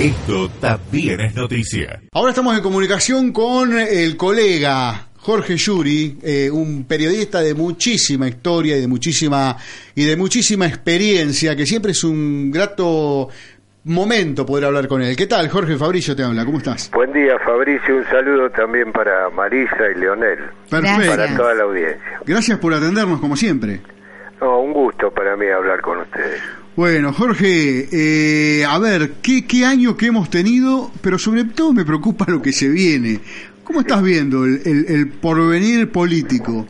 Esto también es noticia. Ahora estamos en comunicación con el colega Jorge Yuri, eh, un periodista de muchísima historia y de muchísima y de muchísima experiencia, que siempre es un grato momento poder hablar con él. ¿Qué tal? Jorge Fabricio te habla, ¿cómo estás? Buen día, Fabricio. Un saludo también para Marisa y Leonel. Perfecto. Para toda la audiencia. Gracias por atendernos como siempre. No, un gusto para mí hablar con ustedes. Bueno, Jorge, eh, a ver, ¿qué, ¿qué año que hemos tenido? Pero sobre todo me preocupa lo que se viene. ¿Cómo estás viendo el, el, el porvenir político?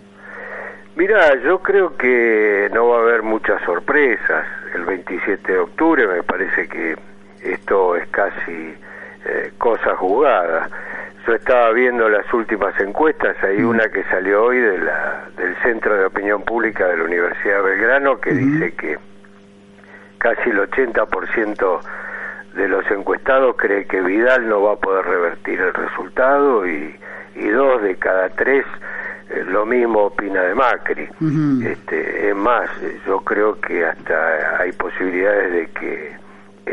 Mira, yo creo que no va a haber muchas sorpresas. El 27 de octubre me parece que esto es casi eh, cosa jugada. Yo estaba viendo las últimas encuestas, hay una que salió hoy de la, del Centro de Opinión Pública de la Universidad de Belgrano que dice que casi el 80% de los encuestados cree que Vidal no va a poder revertir el resultado y, y dos de cada tres eh, lo mismo opina de Macri. Este, es más, yo creo que hasta hay posibilidades de que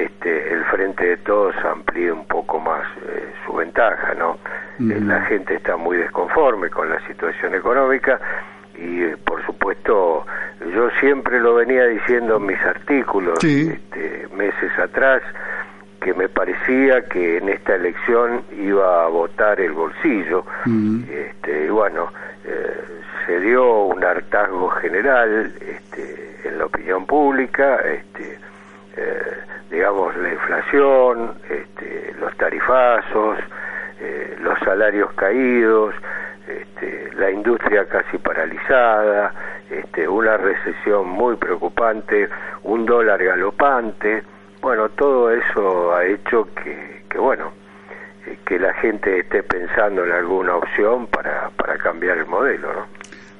este, el Frente de Todos amplíe un poco más eh, su ventaja, ¿no? Eh, la gente está muy desconforme con la situación económica y, eh, por supuesto, yo siempre lo venía diciendo en mis artículos Sí. este, meses atrás que me parecía que en esta elección iba a votar el bolsillo. Mm. Este, y bueno, eh, se dio un hartazgo general este, en la opinión pública, este, eh, digamos, la inflación, este, los tarifazos, eh, los salarios caídos, este, la industria casi paralizada, este, una recesión muy preocupante, un dólar galopante. Bueno, todo eso ha hecho que, que bueno, eh, que la gente esté pensando en alguna opción para, para cambiar el modelo, ¿no?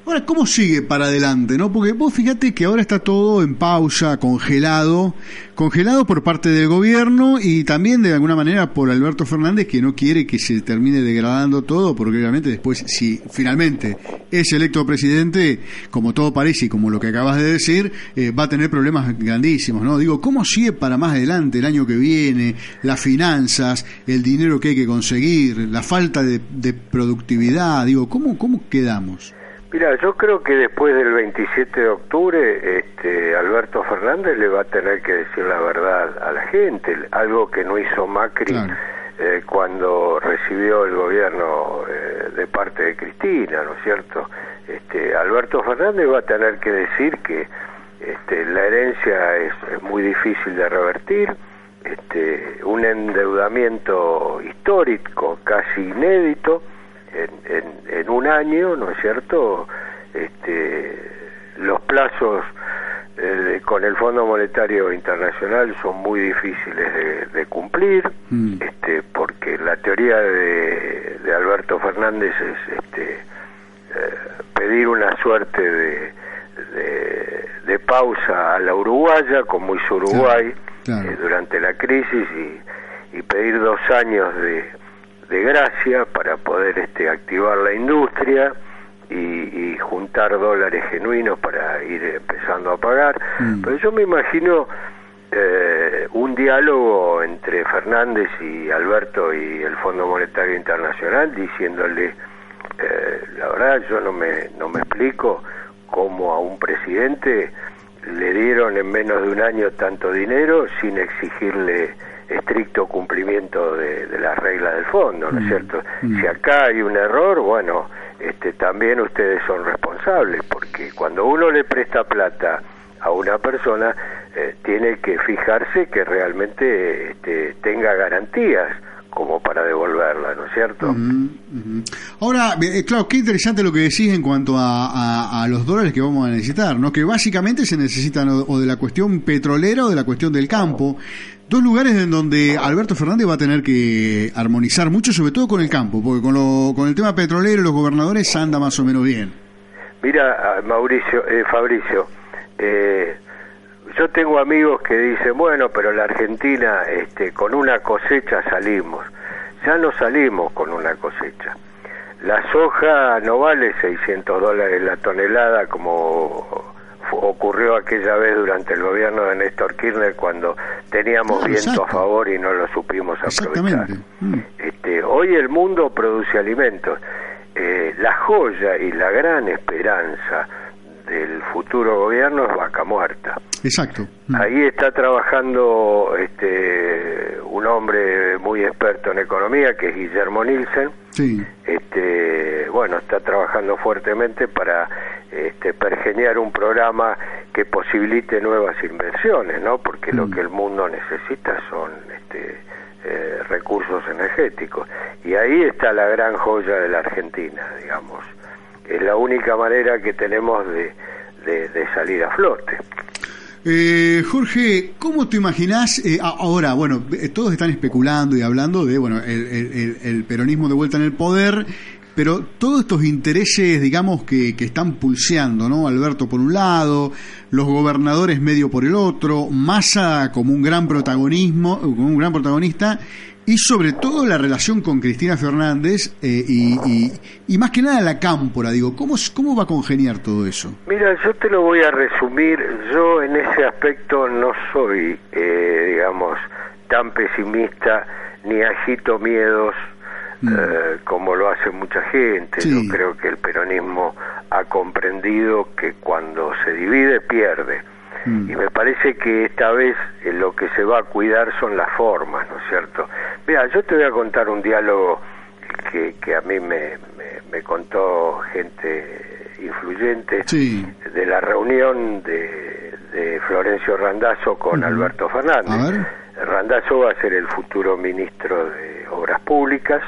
Ahora, ¿cómo sigue para adelante? no Porque vos fíjate que ahora está todo en pausa, congelado, congelado por parte del gobierno y también de alguna manera por Alberto Fernández que no quiere que se termine degradando todo, porque obviamente después, si finalmente es electo presidente, como todo parece y como lo que acabas de decir, eh, va a tener problemas grandísimos, ¿no? Digo, ¿cómo sigue para más adelante el año que viene, las finanzas, el dinero que hay que conseguir, la falta de, de productividad? Digo, ¿cómo, cómo quedamos? Mira, yo creo que después del 27 de octubre, este, Alberto Fernández le va a tener que decir la verdad a la gente, algo que no hizo Macri Claro. eh, cuando recibió el gobierno eh, de parte de Cristina, ¿no es cierto? Este, Alberto Fernández va a tener que decir que este, la herencia es, es muy difícil de revertir, este, un endeudamiento histórico, casi inédito, en, en, en un año, ¿no es cierto? Este, los plazos eh, con el Fondo Monetario Internacional son muy difíciles de, de cumplir, Mm. este, porque la teoría de, de Alberto Fernández es este, eh, pedir una suerte de, de, de pausa a la uruguaya, como hizo Uruguay claro. eh, durante la crisis, y, y pedir dos años de, de gracia para poder este, activar la industria y, y juntar dólares genuinos para ir empezando a pagar. Mm. Pero yo me imagino eh, un diálogo entre Fernández y Alberto y el Fondo Monetario Internacional diciéndole, eh, la verdad yo no me, no me explico cómo a un presidente le dieron en menos de un año tanto dinero sin exigirle estricto cumplimiento de, de las reglas del fondo, ¿no es Mm, cierto? mm. Si acá hay un error, bueno, este, también ustedes son responsables, porque cuando uno le presta plata a una persona, eh, tiene que fijarse que realmente este, tenga garantías como para devolverla, ¿no es cierto? Ahora, eh, claro, qué interesante lo que decís en cuanto a, a- a los dólares que vamos a necesitar, ¿no? Que básicamente se necesitan o, o de la cuestión petrolera o de la cuestión del campo. Dos lugares en donde Alberto Fernández va a tener que armonizar mucho, sobre todo con el campo, porque con, lo, con el tema petrolero los gobernadores anda más o menos bien. Mira, Mauricio, eh, Fabricio, eh, yo tengo amigos que dicen, bueno, pero la Argentina, este, con una cosecha salimos. Ya no salimos con una cosecha. La soja no vale 600 dólares la tonelada como ocurrió aquella vez durante el gobierno de Néstor Kirchner cuando teníamos Ah, viento a favor y no lo supimos aprovechar. Mm. Este, hoy el mundo produce alimentos. Eh, la joya y la gran esperanza del futuro gobierno es vaca muerta. Exacto. Mm. Ahí está trabajando este, un hombre muy experto en economía que es Guillermo Nielsen. Sí. Este, bueno, está trabajando fuertemente para este, pergeñar un programa que posibilite nuevas inversiones, ¿no? Porque lo Mm. que el mundo necesita son este, eh, recursos energéticos. Y ahí está la gran joya de la Argentina, digamos. Es la única manera que tenemos de, de- salir a flote. Eh, Jorge, ¿cómo te imaginás? eh, ahora, bueno, eh, todos están especulando y hablando de, bueno, el- el peronismo de vuelta en el poder, pero todos estos intereses, digamos, que, que están pulseando, ¿no? Alberto por un lado, los gobernadores medio por el otro, Massa como un gran protagonismo, como un gran protagonista, y sobre todo la relación con Cristina Fernández eh, y, y- y más que nada la cámpora, digo, ¿cómo, ¿cómo va a congeniar todo eso? Mira, yo te lo voy a resumir. Yo en ese aspecto no soy, eh, digamos, tan pesimista ni agito miedos Mm. eh, como lo hace mucha gente. Sí. Yo creo que el peronismo ha comprendido que cuando se divide pierde. Mm. Y me parece que esta vez eh, lo que se va a cuidar son las formas, ¿no es cierto? Mira, yo te voy a contar un diálogo que, que a mí me, me, me contó gente influyente Sí. de la reunión de, de Florencio Randazzo con. Alberto Fernández. Randazzo va a ser el futuro ministro de Obras Públicas,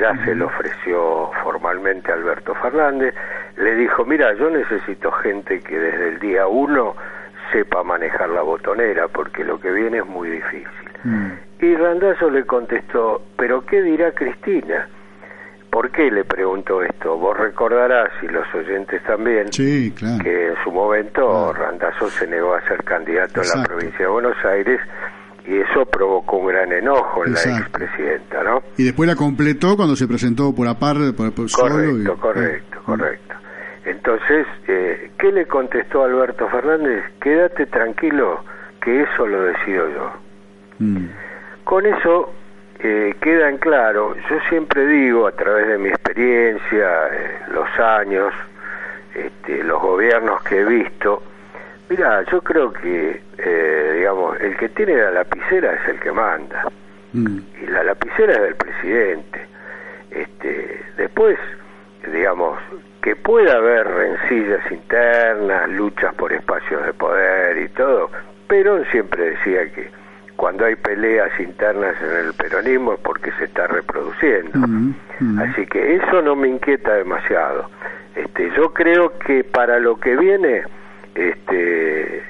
ya se le ofreció formalmente a Alberto Fernández, le dijo, mira, yo necesito gente que desde el día uno sepa manejar la botonera, porque lo que viene es muy difícil. Mm. Y Randazzo le contestó, ¿pero qué dirá Cristina? ¿Por qué le preguntó esto? Vos recordarás, y los oyentes también, Sí, claro. que en su momento Claro. Randazzo se negó a ser candidato en la Exacto. provincia de Buenos Aires y eso provocó un gran enojo en la Exacto. expresidenta, ¿no? Y después la completó cuando se presentó por aparte, por, por solo. Correcto, y- correcto, Ah. correcto. Entonces, eh, ¿qué le contestó Alberto Fernández? Quédate tranquilo, que eso lo decido yo. Mm. Con eso eh, queda en claro, yo siempre digo a través de mi experiencia, eh, los años, este, los gobiernos que he visto, mira, yo creo que, eh, digamos, el que tiene la lapicera es el que manda, Mm. y la lapicera es del presidente. Este, después, digamos, que pueda haber rencillas internas, luchas por espacios de poder y todo, Perón siempre decía que cuando hay peleas internas en el peronismo es porque se está reproduciendo. Así que eso no me inquieta demasiado. Este, yo creo que para lo que viene, este,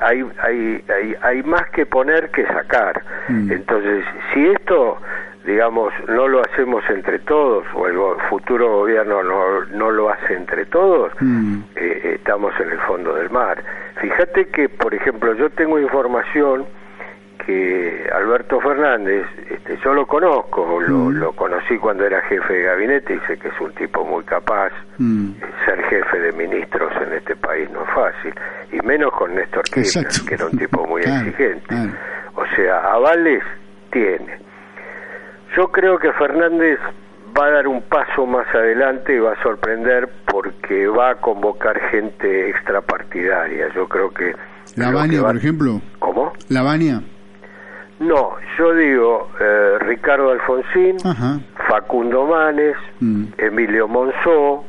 hay, hay, hay, hay más que poner que sacar. Mm. Entonces, si esto, digamos, no lo hacemos entre todos, o el futuro gobierno no, no lo hace entre todos, Mm. eh, estamos en el fondo del mar. Fíjate que, por ejemplo, yo tengo información que Alberto Fernández, este, yo lo conozco, lo, Mm. lo conocí cuando era jefe de gabinete y sé que es un tipo muy capaz. Mm. Ser jefe de ministros en este país no es fácil, y menos con Néstor Kirchner, Exacto. que era un tipo muy Claro, exigente. claro. O sea, avales tiene. Yo creo que Fernández va a dar un paso más adelante y va a sorprender porque va a convocar gente extrapartidaria. Yo creo que... La va- por ejemplo. ¿Cómo? La. No, yo digo eh, Ricardo Alfonsín, Ajá. Facundo Manes, Mm. Emilio Monzó.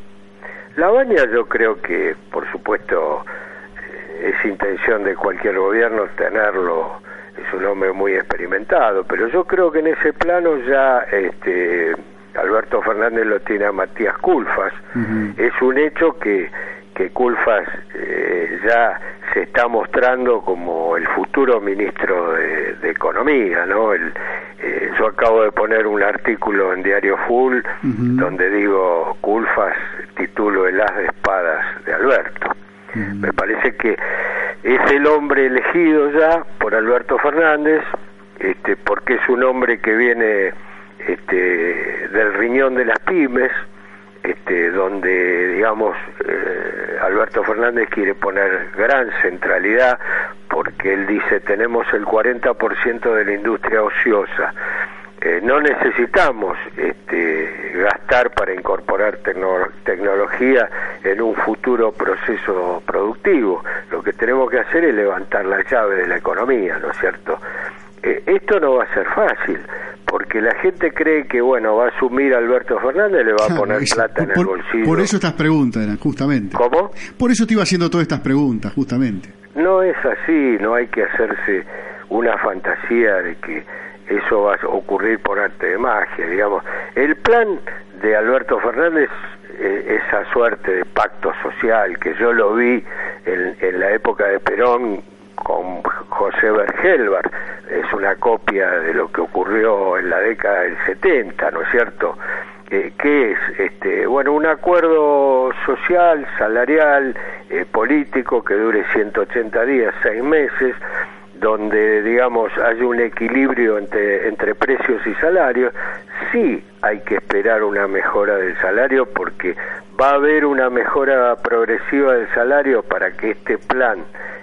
La Baña yo creo que, por supuesto, eh, es intención de cualquier gobierno tenerlo, es un hombre muy experimentado, pero yo creo que en ese plano ya este, Alberto Fernández lo tiene a Matías Culfas. Es un hecho que, que Culfas eh, ya se está mostrando como el futuro ministro de, de Economía, ¿no? El, eh, yo acabo de poner un artículo en Diario Full donde digo Culfas titulo El as de espadas de Alberto. Me parece que es el hombre elegido ya por Alberto Fernández, este, porque es un hombre que viene este, del riñón de las pymes, este, donde, digamos, eh, Alberto Fernández quiere poner gran centralidad porque él dice tenemos el 40% de la industria ociosa. Eh, no necesitamos este, gastar para incorporar tecnología en un futuro proceso productivo. Lo que tenemos que hacer es levantar la llave de la economía, ¿no es cierto? Eh, esto no va a ser fácil, porque la gente cree que, bueno, va a asumir Alberto Fernández, le va a poner plata en el bolsillo. Por eso estas preguntas eran, justamente. ¿Cómo? Por eso te iba haciendo todas estas preguntas, justamente. No es así, no hay que hacerse una fantasía de que eso va a ocurrir por arte de magia, digamos. El plan de Alberto Fernández, eh, esa suerte de pacto social que yo lo vi en, la época de Perón con José Bergelbar, es una copia de lo que ocurrió en la década del 70, ¿no es cierto? Eh, ¿Qué es? Este, bueno, un acuerdo social, salarial, eh, político que dure 180 días, seis meses, donde, digamos, hay un equilibrio entre, entre precios y salarios, sí hay que esperar una mejora del salario porque va a haber una mejora progresiva del salario para que este plan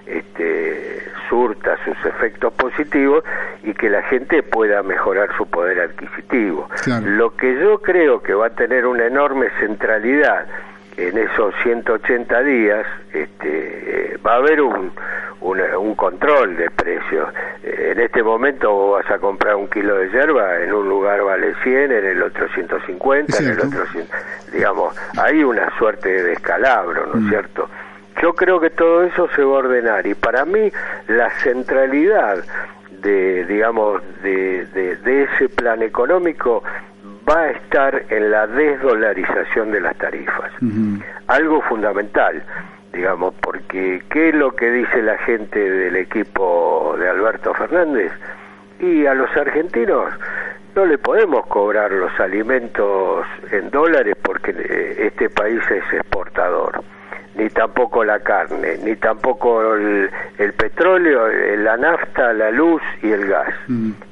este, surta sus efectos positivos y que la gente pueda mejorar su poder adquisitivo. Lo que yo creo que va a tener una enorme centralidad en esos 180 días este, va a haber un, un, control de precios. En este momento vas a comprar un kilo de hierba, en un lugar vale 100, en el otro 150, en el otro 100, digamos, hay una suerte de descalabro, ¿no es mm. cierto? Yo creo que todo eso se va a ordenar y para mí la centralidad de, digamos, de, de, ese plan económico va a estar en la desdolarización de las tarifas. Algo fundamental, digamos, porque ¿qué es lo que dice la gente del equipo de Alberto Fernández? Y a los argentinos no le podemos cobrar los alimentos en dólares porque eh, este país es exportador ni tampoco la carne, ni tampoco el, petróleo, la nafta, la luz y el gas,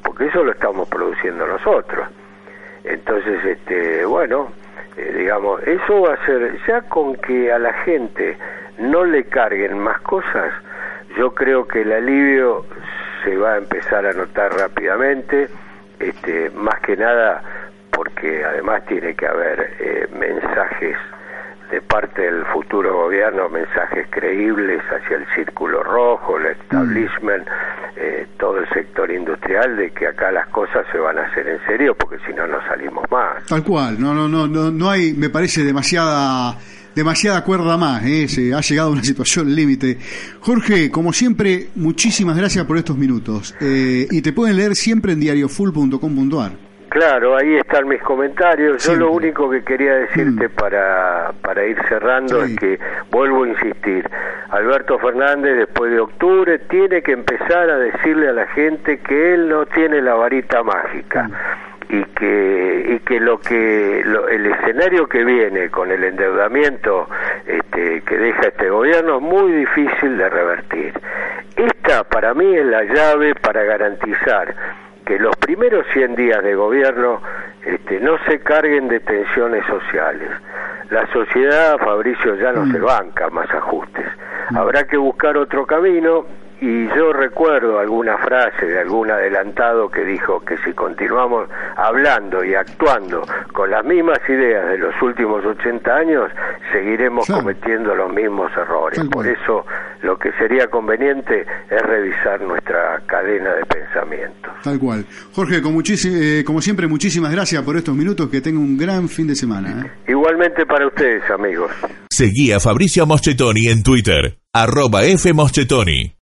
porque eso lo estamos produciendo nosotros. Entonces, este, bueno, eh, digamos, eso va a ser, ya con que a la gente no le carguen más cosas, yo creo que el alivio se va a empezar a notar rápidamente, este, más que nada porque además tiene que haber eh, mensajes de parte del futuro gobierno mensajes creíbles hacia el círculo rojo, el establishment, eh, todo el sector industrial de que acá las cosas se van a hacer en serio porque si no no salimos más. Tal cual, no no no no no hay me parece demasiada demasiada cuerda más, ¿eh? se ha llegado a una situación límite. Jorge, como siempre, muchísimas gracias por estos minutos. Eh, y te pueden leer siempre en diariofull.com.ar. Claro, ahí están mis comentarios. Yo lo único que quería decirte mm. para, para ir cerrando es que, vuelvo a insistir, Alberto Fernández después de octubre tiene que empezar a decirle a la gente que él no tiene la varita mágica. Mm. y que y que lo que el escenario que viene con el endeudamiento este, que deja este gobierno es muy difícil de revertir. Esta para mí es la llave para garantizar que los primeros 100 días de gobierno este, no se carguen de tensiones sociales. La sociedad, Fabricio, ya no se mm. banca más ajustes. Mm. Habrá que buscar otro camino y yo recuerdo alguna frase de algún adelantado que dijo que si continuamos hablando y actuando con las mismas ideas de los últimos 80 años, seguiremos cometiendo los mismos errores. Por eso lo que sería conveniente es revisar nuestra cadena de pensamiento. Tal cual. Jorge, eh, como siempre, muchísimas gracias por estos minutos. Que tenga un gran fin de semana. ¿eh? Igualmente para ustedes, amigos. Seguí a Fabricio Moschetoni en Twitter, arroba F. Moschetoni.